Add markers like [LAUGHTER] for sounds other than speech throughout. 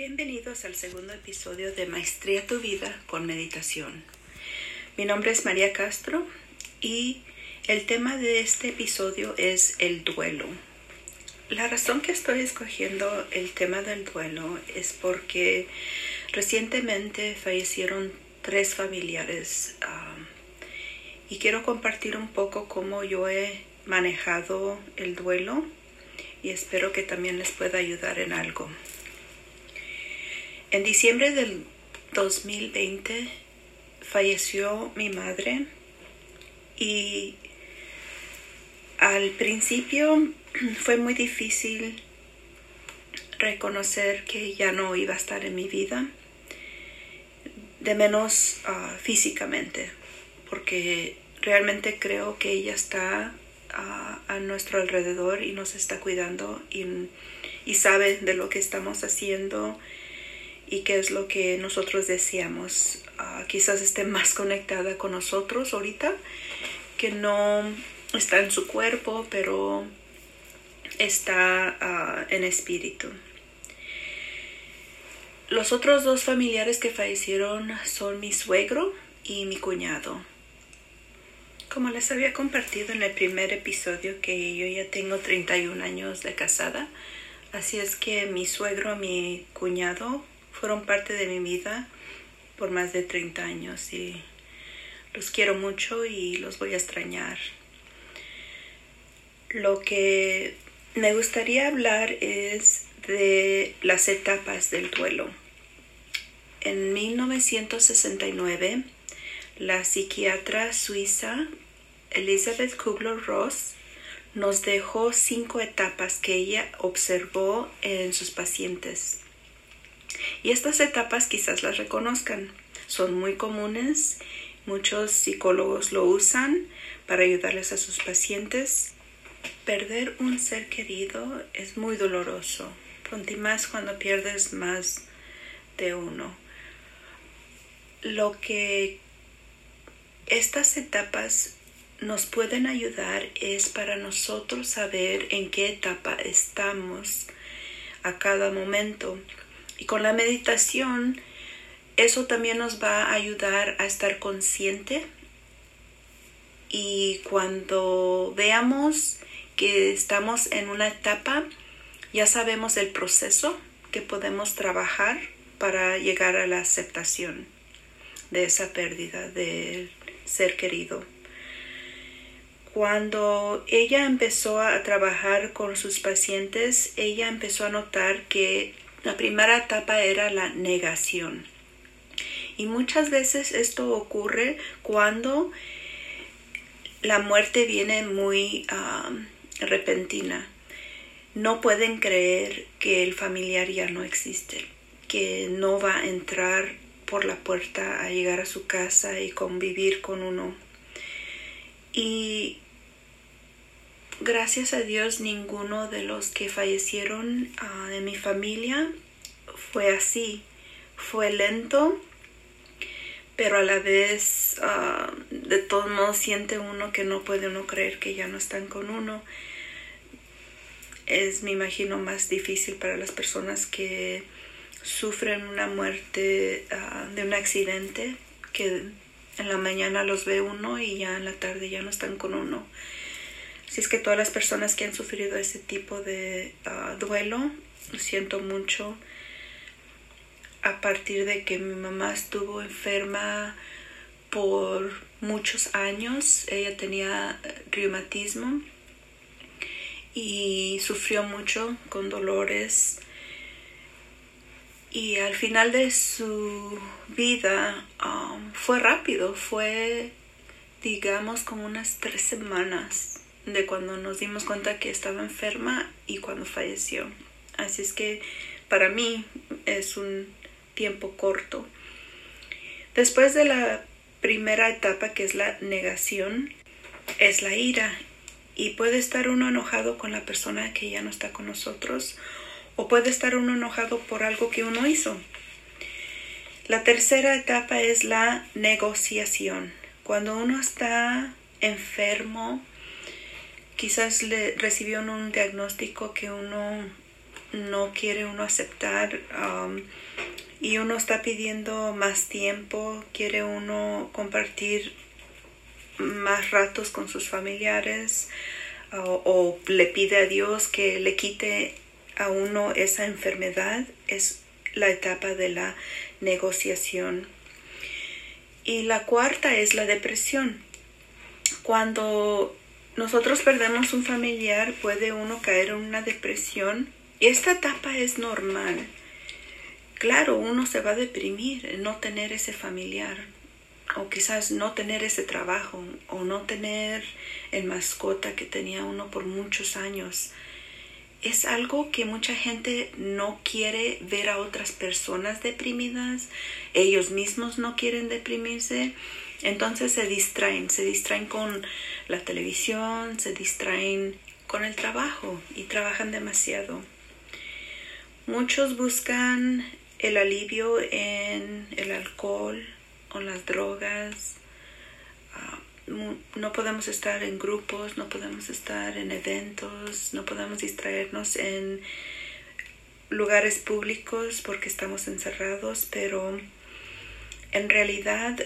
Bienvenidos al segundo episodio de Maestría tu vida con meditación. Mi nombre es María Castro y el tema de este episodio es el duelo. La razón que estoy escogiendo el tema del duelo es porque recientemente fallecieron tres familiares ah, y quiero compartir un poco cómo yo he manejado el duelo y espero que también les pueda ayudar en algo. En diciembre del 2020 falleció mi madre y al principio [CLEARS THROAT] fue muy difícil reconocer que ya no iba a estar en mi vida, de menos ah, físicamente, porque realmente creo que ella está ah, a nuestro alrededor y nos está cuidando y, y sabe de lo que estamos haciendo y qué es lo que nosotros deseamos. Ah, quizás esté más conectada con nosotros ahorita, que no está en su cuerpo, pero está ah, en espíritu. Los otros dos familiares que fallecieron son mi suegro y mi cuñado. Como les había compartido en el primer episodio que yo ya tengo 31 años de casada, así es que mi suegro mi cuñado fueron parte de mi vida por más de 30 años y los quiero mucho y los voy a extrañar. Lo que me gustaría hablar es de las etapas del duelo. En 1969, la psiquiatra suiza Elizabeth Kubler-Ross nos dejó cinco etapas que ella observó en sus pacientes. Y estas etapas quizás las reconozcan. Son muy comunes. Muchos psicólogos lo usan para ayudarles a sus pacientes. Perder un ser querido es muy doloroso, y más cuando pierdes más de uno. Lo que estas etapas nos pueden ayudar es para nosotros saber en qué etapa estamos a cada momento. Y con la meditación, eso también nos va a ayudar a estar consciente. Y cuando veamos que estamos en una etapa, ya sabemos el proceso que podemos trabajar para llegar a la aceptación de esa pérdida del ser querido. Cuando ella empezó a trabajar con sus pacientes, ella empezó a notar que la primera etapa era la negación. Y muchas veces esto ocurre cuando la muerte viene muy repentina. No pueden creer que el familiar ya no existe, que no va a entrar por la puerta a llegar a su casa y convivir con uno. Y gracias a Dios ninguno de los que fallecieron ah, de mi familia fue así. Fue lento, pero a la vez ah, de todos modos siente uno que no puede uno creer que ya no están con uno. Es, me imagino, más difícil para las personas que sufren una muerte ah, de un accidente, que en la mañana los ve uno y ya en la tarde ya no están con uno. Si es que todas las personas que han sufrido ese tipo de uh, duelo, siento mucho. A partir de que mi mamá estuvo enferma por muchos años, ella tenía eh, reumatismo y sufrió mucho con dolores. Y al final de su vida um, fue rápido, fue digamos como unas tres semanas de cuando nos dimos cuenta que estaba enferma y cuando falleció. Así es que para mí es un tiempo corto. Después de la primera etapa que es la negación, es la ira. Y puede estar uno enojado con la persona que ya no está con nosotros o puede estar uno enojado por algo que uno hizo. La tercera etapa es la negociación. Cuando uno está enfermo, quizás le recibió un diagnóstico que uno no quiere uno aceptar um, y uno está pidiendo más tiempo, quiere uno compartir más ratos con sus familiares o, le pide a Dios que le quite a uno esa enfermedad, es la etapa de la negociación. Y la cuarta es la depresión. Cuando nosotros perdemos un familiar, puede uno caer en una depresión. Y esta etapa es normal. Claro, uno se va a deprimir en no tener ese familiar, o quizás no tener ese trabajo, o no tener el mascota que tenía uno por muchos años. Es algo que mucha gente no quiere ver a otras personas deprimidas, ellos mismos no quieren deprimirse, entonces se distraen, se distraen con la televisión, se distraen con el trabajo y trabajan demasiado. Muchos buscan el alivio en el alcohol o las drogas. Ah, no podemos estar en grupos, no podemos estar en eventos, no podemos distraernos en lugares públicos porque estamos encerrados, pero en realidad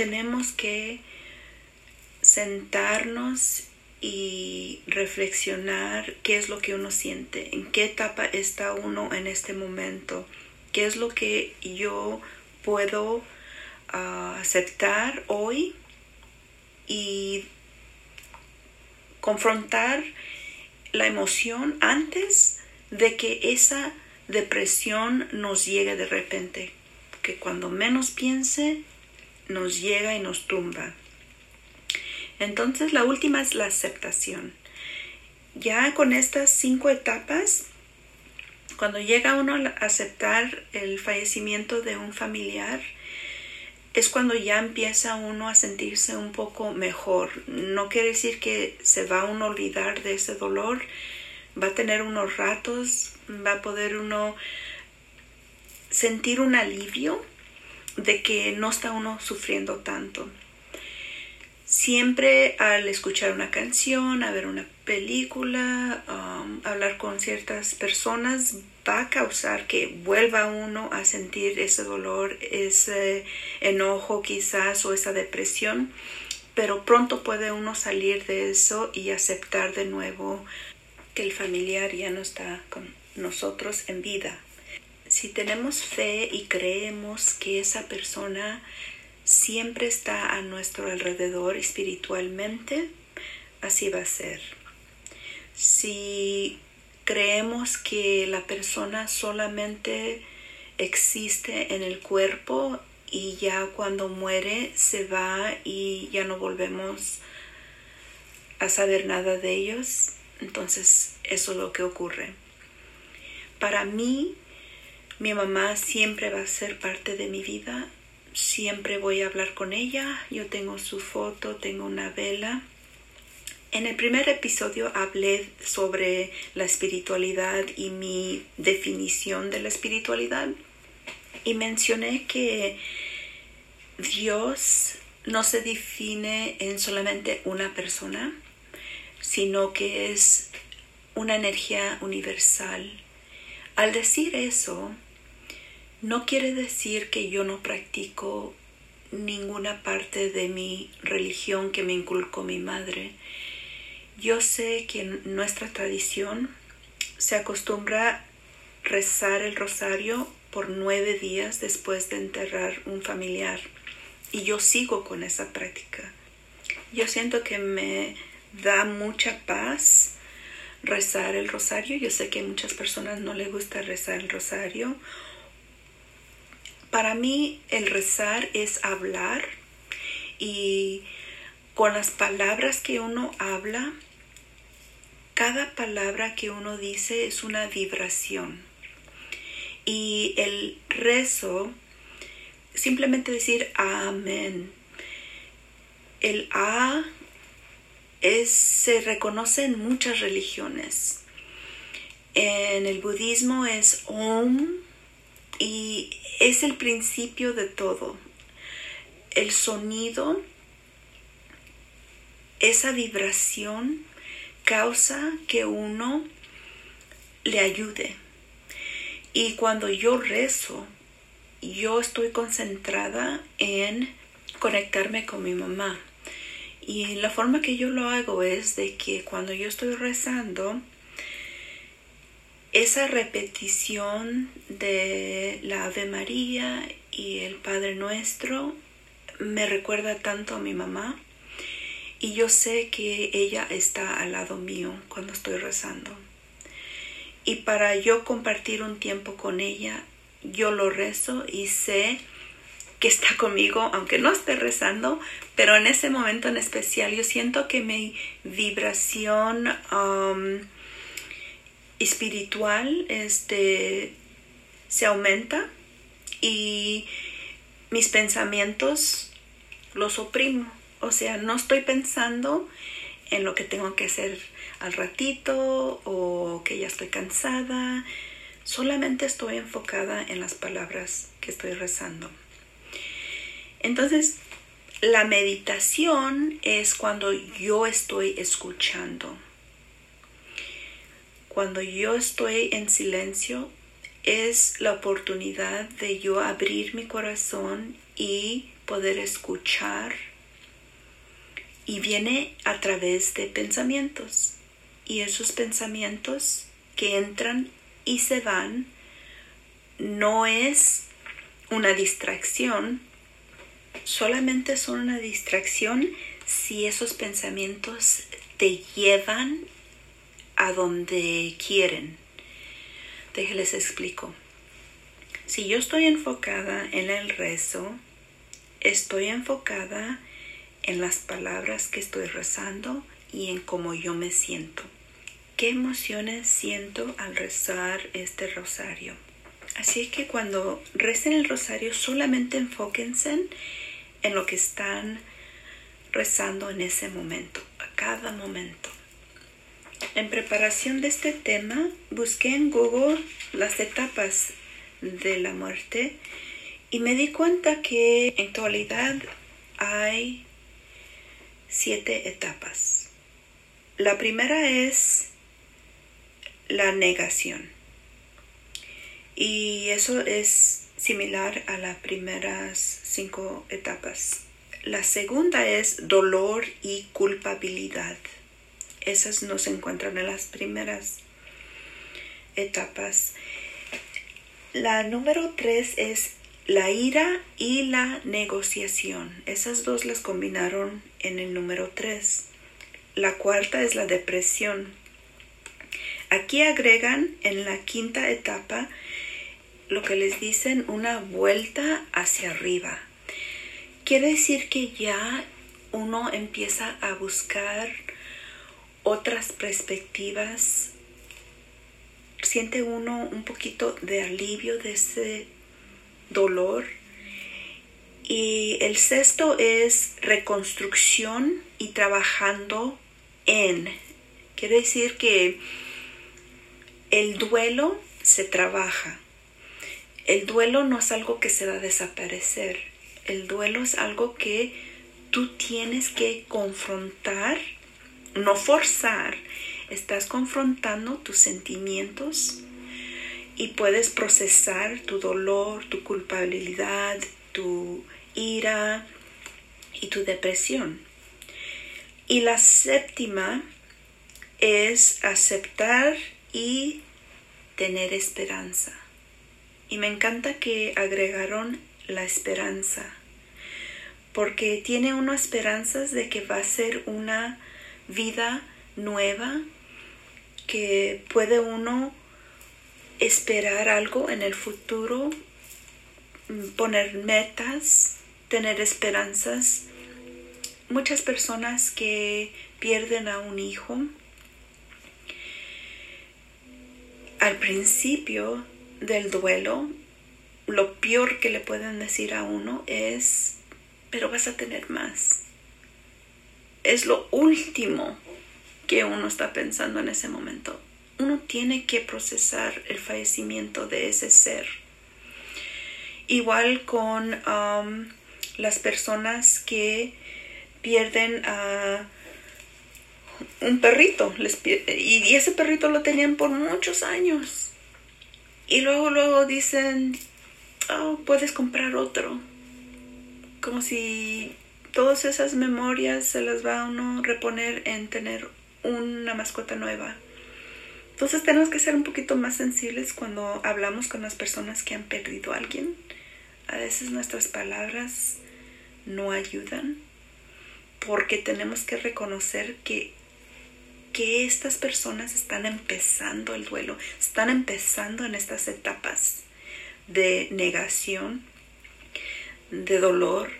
tenemos que sentarnos y reflexionar qué es lo que uno siente, en qué etapa está uno en este momento qué es lo que yo puedo ah, aceptar hoy y confrontar la emoción antes de que esa depresión nos llegue de repente, que cuando menos piense nos llega y nos tumba. Entonces la última es la aceptación. Ya con estas cinco etapas cuando llega uno a aceptar el fallecimiento de un familiar, es cuando ya empieza uno a sentirse un poco mejor. No quiere decir que se va uno a olvidar de ese dolor, va a tener unos ratos, va a poder uno sentir un alivio de que no está uno sufriendo tanto. Siempre al escuchar una canción, a ver una película, um, hablar con ciertas personas, va a causar que vuelva uno a sentir ese dolor, ese enojo quizás o esa depresión, pero pronto puede uno salir de eso y aceptar de nuevo que el familiar ya no está con nosotros en vida. Si tenemos fe y creemos que esa persona siempre está a nuestro alrededor espiritualmente, así va a ser. Si creemos que la persona solamente existe en el cuerpo y ya cuando muere se va y ya no volvemos a saber nada de ellos, entonces eso es lo que ocurre. Para mí, mi mamá siempre va a ser parte de mi vida siempre voy a hablar con ella. Yo tengo su foto, tengo una vela. En el primer episodio hablé sobre la espiritualidad y mi definición de la espiritualidad y mencioné que Dios no se define en solamente una persona, sino que es una energía universal. Al decir eso, no quiere decir que yo no practico ninguna parte de mi religión que me inculcó mi madre. Yo sé que en nuestra tradición se acostumbra rezar el rosario por nueve días después de enterrar un familiar y yo sigo con esa práctica. Yo siento que me da mucha paz rezar el rosario. Yo sé que a muchas personas no les gusta rezar el rosario para mí el rezar es hablar y con las palabras que uno habla, cada palabra que uno dice es una vibración. Y el rezo, simplemente decir amén. El A es, se reconoce en muchas religiones. En el budismo es Om y es el principio de todo. El sonido, esa vibración causa que uno le ayude. Y cuando yo rezo, yo estoy concentrada en conectarme con mi mamá. Y la forma que yo lo hago es de que cuando yo estoy rezando, esa repetición de la Ave María y el Padre Nuestro me recuerda tanto a mi mamá y yo sé que ella está al lado mío cuando estoy rezando. Y para yo compartir un tiempo con ella, yo lo rezo y sé que está conmigo, aunque no esté rezando, pero en ese momento en especial yo siento que mi vibración um, espiritual este, se aumenta y mis pensamientos los oprimo. O sea, no estoy pensando en lo que tengo que hacer al ratito o que ya estoy cansada. Solamente estoy enfocada en las palabras que estoy rezando. Entonces, la meditación es cuando yo estoy escuchando. Cuando yo estoy en silencio, es la oportunidad de yo abrir mi corazón y poder escuchar. Y viene a través de pensamientos. Y esos pensamientos que entran y se van no es una distracción, solamente son una distracción si esos pensamientos te llevan a donde quieren. Déjenles explico. Si yo estoy enfocada en el rezo, estoy enfocada en las palabras que estoy rezando y en cómo yo me siento. ¿Qué emociones siento al rezar este rosario? Así que cuando recen el rosario solamente enfóquense en lo que están rezando en ese momento, a cada momento. En preparación de este tema, busqué en Google las etapas de la muerte y me di cuenta que en actualidad hay siete etapas. La primera es la negación. Y eso es similar a las primeras cinco etapas. La segunda es dolor y culpabilidad. Esas no se encuentran en las primeras etapas. La número tres es la ira y la negociación. Esas dos las combinaron en el número tres. La cuarta es la depresión. Aquí agregan en la quinta etapa lo que les dicen una vuelta hacia arriba. Quiere decir que ya uno empieza a buscar otras perspectivas. Siente uno un poquito de alivio de ese dolor. Y el sexto es reconstrucción y trabajando en. Quiere decir que el duelo se trabaja el duelo no es algo que se va a desaparecer. El duelo es algo que tú tienes que confrontar, no forzar. Estás confrontando tus sentimientos y puedes procesar tu dolor, tu culpabilidad, tu ira y tu depresión. Y la séptima es aceptar y tener esperanza. Y me encanta que agregaron la esperanza, porque tiene uno esperanzas de que va a ser una vida nueva, que puede uno esperar algo en el futuro, poner metas, tener esperanzas. Muchas personas que pierden a un hijo, al principio del duelo, lo peor que le pueden decir a uno es, pero vas a tener más. Es lo último que uno está pensando en ese momento. Uno tiene que procesar el fallecimiento de ese ser. Igual con um, las personas que pierden a un perrito y ese perrito lo tenían por muchos años Y luego, luego dicen, oh, puedes comprar otro. Como si todas esas memorias se las va a uno reponer en tener una mascota nueva. Entonces tenemos que ser un poquito más sensibles cuando hablamos con las personas que han perdido a alguien. A veces nuestras palabras no ayudan porque tenemos que reconocer que, que estas personas están empezando el duelo, están empezando en estas etapas de negación, de dolor,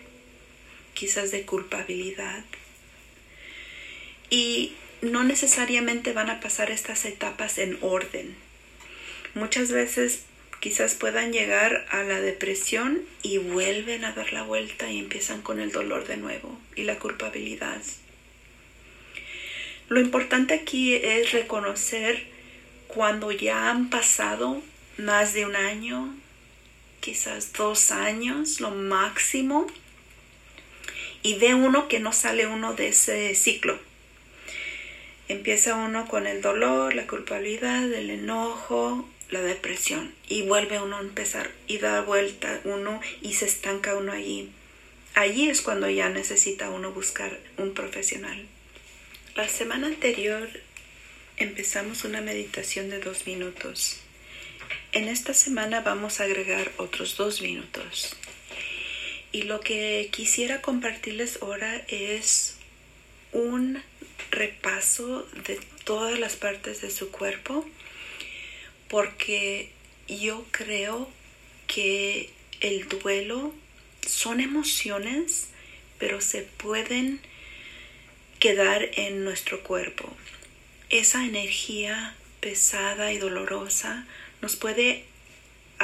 quizás de culpabilidad. Y no necesariamente van a pasar estas etapas en orden. Muchas veces quizás puedan llegar a la depresión y vuelven a dar la vuelta y empiezan con el dolor de nuevo y la culpabilidad. Lo importante aquí es reconocer cuando ya han pasado más de un año, quizás dos años, lo máximo, y ve uno que no sale uno de ese ciclo empieza uno con el dolor, la culpabilidad, el enojo, la depresión y vuelve uno a empezar y da vuelta uno y se estanca uno allí. Allí es cuando ya necesita uno buscar un profesional. La semana anterior empezamos una meditación de dos minutos. En esta semana vamos a agregar otros dos minutos. Y lo que quisiera compartirles ahora es un repaso de todas las partes de su cuerpo porque yo creo que el duelo son emociones pero se pueden quedar en nuestro cuerpo. Esa energía pesada y dolorosa nos puede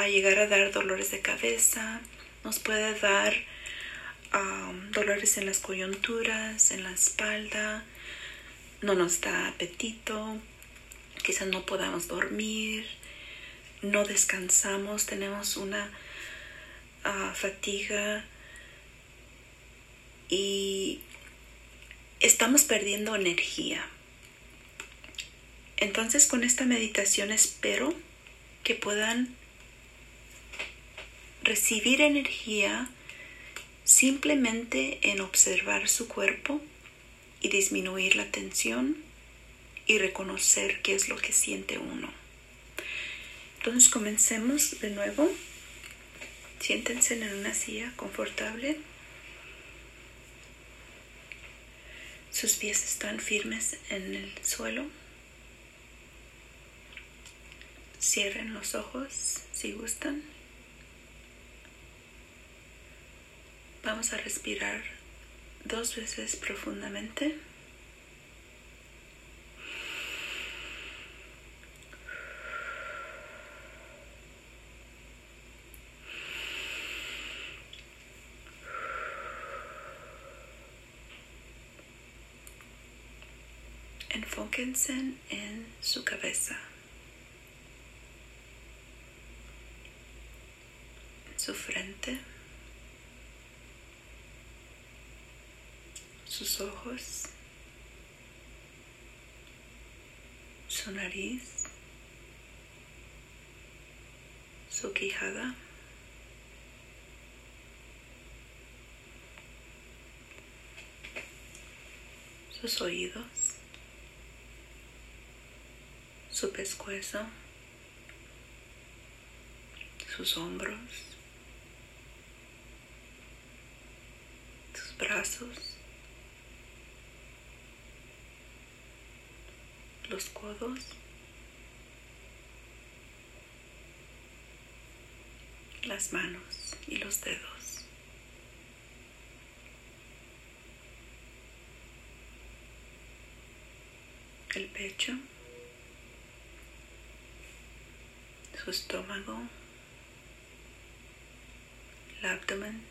llegar a dar dolores de cabeza, nos puede dar dolores en las coyunturas, en la espalda, no nos da apetito, quizás no podamos dormir, no descansamos, tenemos una ah, fatiga y estamos perdiendo energía. Entonces con esta meditación espero que puedan recibir energía simplemente en observar su cuerpo y disminuir la tensión y reconocer qué es lo que siente uno. Entonces comencemos de nuevo. Siéntense en una silla confortable. Sus pies están firmes en el suelo. Cierren los ojos si gustan. Vamos a respirar dos veces profundamente. Enfóquense en su cabeza, en su frente. Sus ojos, su nariz, su quijada. sus oídos, su pescuezo, sus hombros, sus brazos, los codos, las manos y los dedos. El pecho, su estómago, el abdomen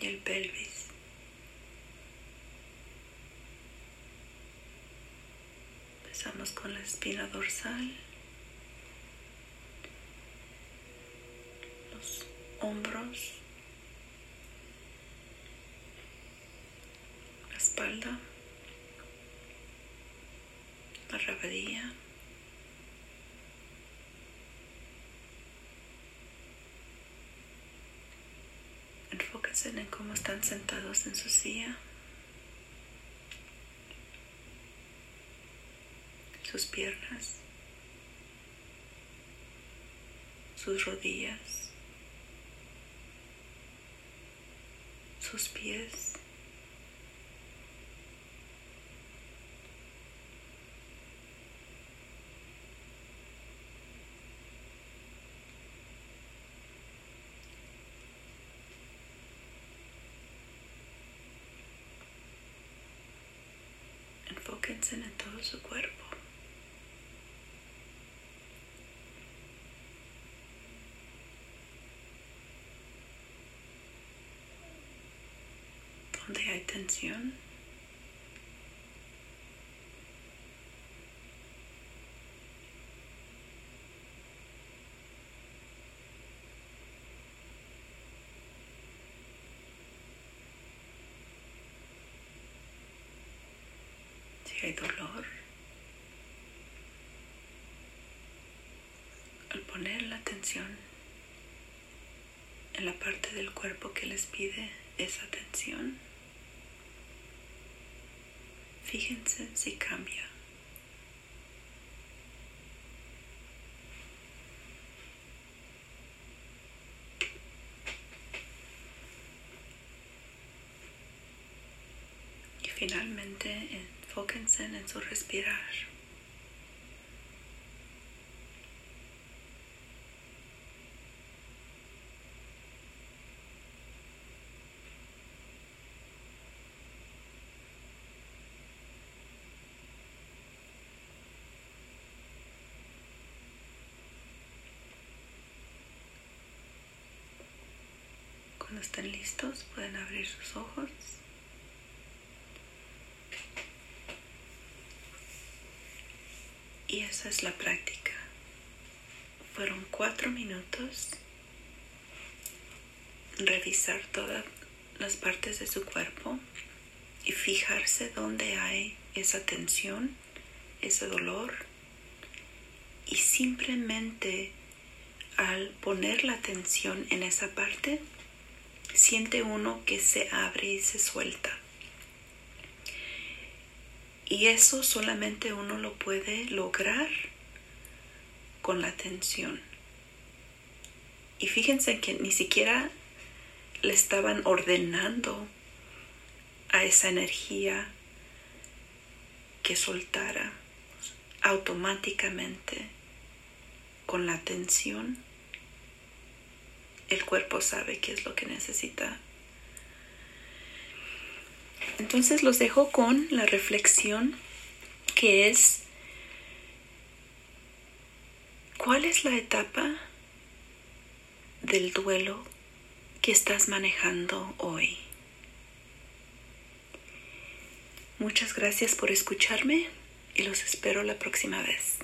y el pelvis. Empezamos con la espina dorsal, los hombros, la espalda, la rabadilla. Enfóquense en cómo están sentados en su silla. Sus piernas. Sus rodillas. Sus pies. Enfóquense en todo su cuerpo. Donde Si hay dolor. Al poner la atención en la parte del cuerpo que les pide esa atención, fíjense si cambia. Y finalmente enfóquense en su respirar. Cuando estén listos pueden abrir sus ojos. Y esa es la práctica. Fueron cuatro minutos revisar todas las partes de su cuerpo y fijarse dónde hay esa tensión, ese dolor. Y simplemente al poner la atención en esa parte, siente uno que se abre y se suelta. Y eso solamente uno lo puede lograr con la atención. Y fíjense que ni siquiera le estaban ordenando a esa energía que soltara automáticamente con la atención el cuerpo sabe qué es lo que necesita. Entonces los dejo con la reflexión que es, ¿cuál es la etapa del duelo que estás manejando hoy? Muchas gracias por escucharme y los espero la próxima vez.